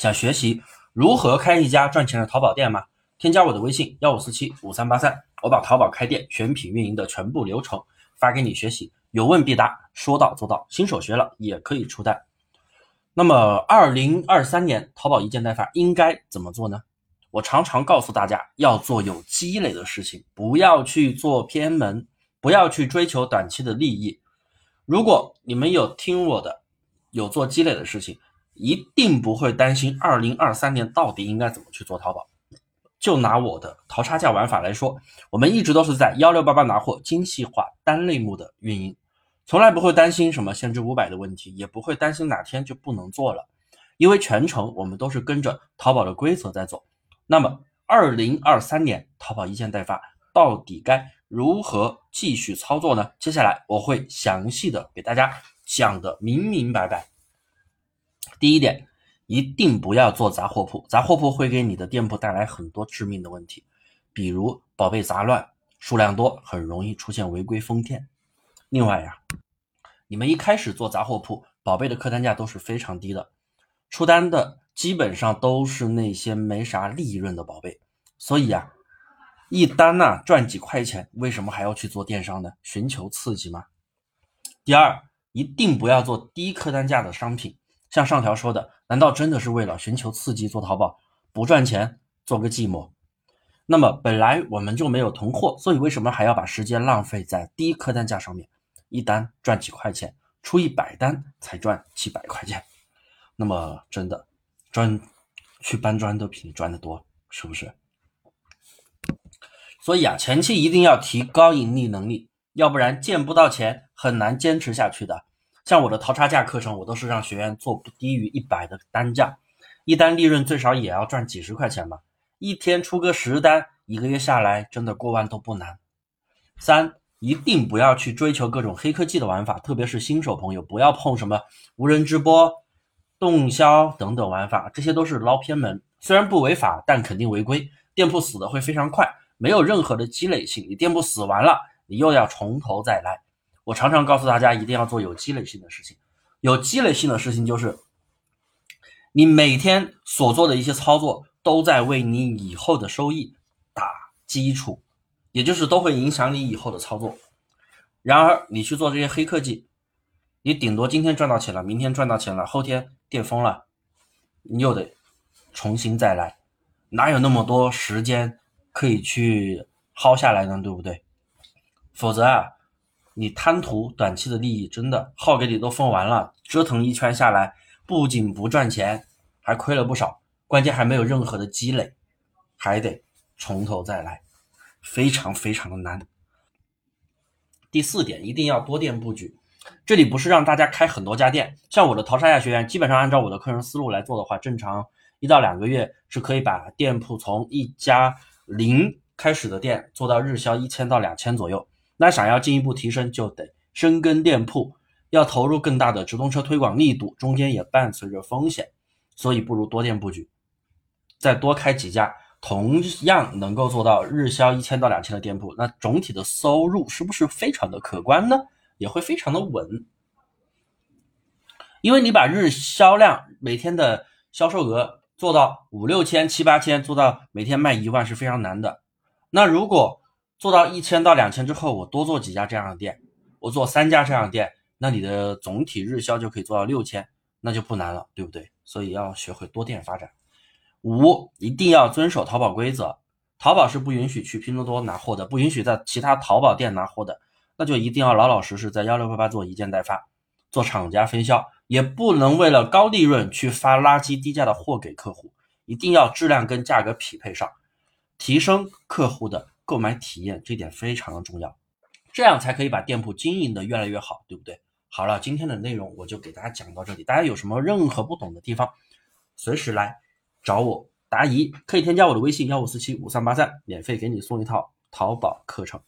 想学习如何开一家赚钱的淘宝店吗？添加我的微信幺五四七五三八三，我把淘宝开店选品运营的全部流程发给你学习，有问必答，说到做到。新手学了也可以出单。那么，二零二三年淘宝一件代发应该怎么做呢？我常常告诉大家，要做有积累的事情，不要去做偏门，不要去追求短期的利益。如果你们有听我的，有做积累的事情，一定不会担心二零二三年到底应该怎么去做淘宝。就拿我的淘差价玩法来说，我们一直都是在幺六八八拿货精细化单类目的运营。从来不会担心什么限制五百的问题，也不会担心哪天就不能做了，因为全程我们都是跟着淘宝的规则在走。那么，二零二三年淘宝一件代发到底该如何继续操作呢？接下来我会详细的给大家讲的明明白白。第一点，一定不要做杂货铺，杂货铺会给你的店铺带来很多致命的问题，比如宝贝杂乱、数量多，很容易出现违规封店。另外呀，你们一开始做杂货铺，宝贝的客单价都是非常低的，出单的基本上都是那些没啥利润的宝贝，所以呀，一单呢赚几块钱，为什么还要去做电商呢？寻求刺激吗？第二，一定不要做低客单价的商品，像上条说的，难道真的是为了寻求刺激做淘宝，不赚钱做个寂寞？那么本来我们就没有囤货，所以为什么还要把时间浪费在低客单价上面？一单赚几块钱，出一百单才赚几百块钱，那么真的赚去搬砖都比你赚的多，是不是？所以啊，前期一定要提高盈利能力，要不然见不到钱，很难坚持下去的。像我的淘差价课程，我都是让学员做不低于一百的单价，一单利润最少也要赚几十块钱吧，一天出个十单，一个月下来真的过万都不难。三。一定不要去追求各种黑科技的玩法，特别是新手朋友，不要碰什么无人直播、动销等等玩法，这些都是捞偏门。虽然不违法，但肯定违规，店铺死的会非常快，没有任何的积累性。你店铺死完了，你又要从头再来。我常常告诉大家，一定要做有积累性的事情。有积累性的事情就是，你每天所做的一些操作，都在为你以后的收益打基础。也就是都会影响你以后的操作。然而，你去做这些黑科技，你顶多今天赚到钱了，明天赚到钱了，后天电封了，你又得重新再来，哪有那么多时间可以去薅下来呢？对不对？否则啊，你贪图短期的利益，真的号给你都封完了，折腾一圈下来，不仅不赚钱，还亏了不少，关键还没有任何的积累，还得从头再来。非常非常的难。第四点，一定要多店布局。这里不是让大家开很多家店，像我的淘沙亚学员，基本上按照我的课程思路来做的话，正常一到两个月是可以把店铺从一家零开始的店做到日销一千到两千左右。那想要进一步提升，就得深耕店铺，要投入更大的直通车推广力度，中间也伴随着风险，所以不如多店布局，再多开几家。同样能够做到日销一千到两千的店铺，那总体的收入是不是非常的可观呢？也会非常的稳，因为你把日销量每天的销售额做到五六千、七八千，做到每天卖一万是非常难的。那如果做到一千到两千之后，我多做几家这样的店，我做三家这样的店，那你的总体日销就可以做到六千，那就不难了，对不对？所以要学会多店发展。五一定要遵守淘宝规则，淘宝是不允许去拼多多拿货的，不允许在其他淘宝店拿货的，那就一定要老老实实在幺六八八做一件代发，做厂家分销，也不能为了高利润去发垃圾低价的货给客户，一定要质量跟价格匹配上，提升客户的购买体验，这点非常的重要，这样才可以把店铺经营的越来越好，对不对？好了，今天的内容我就给大家讲到这里，大家有什么任何不懂的地方，随时来。找我答疑，可以添加我的微信幺五四七五三八三，免费给你送一套淘宝课程。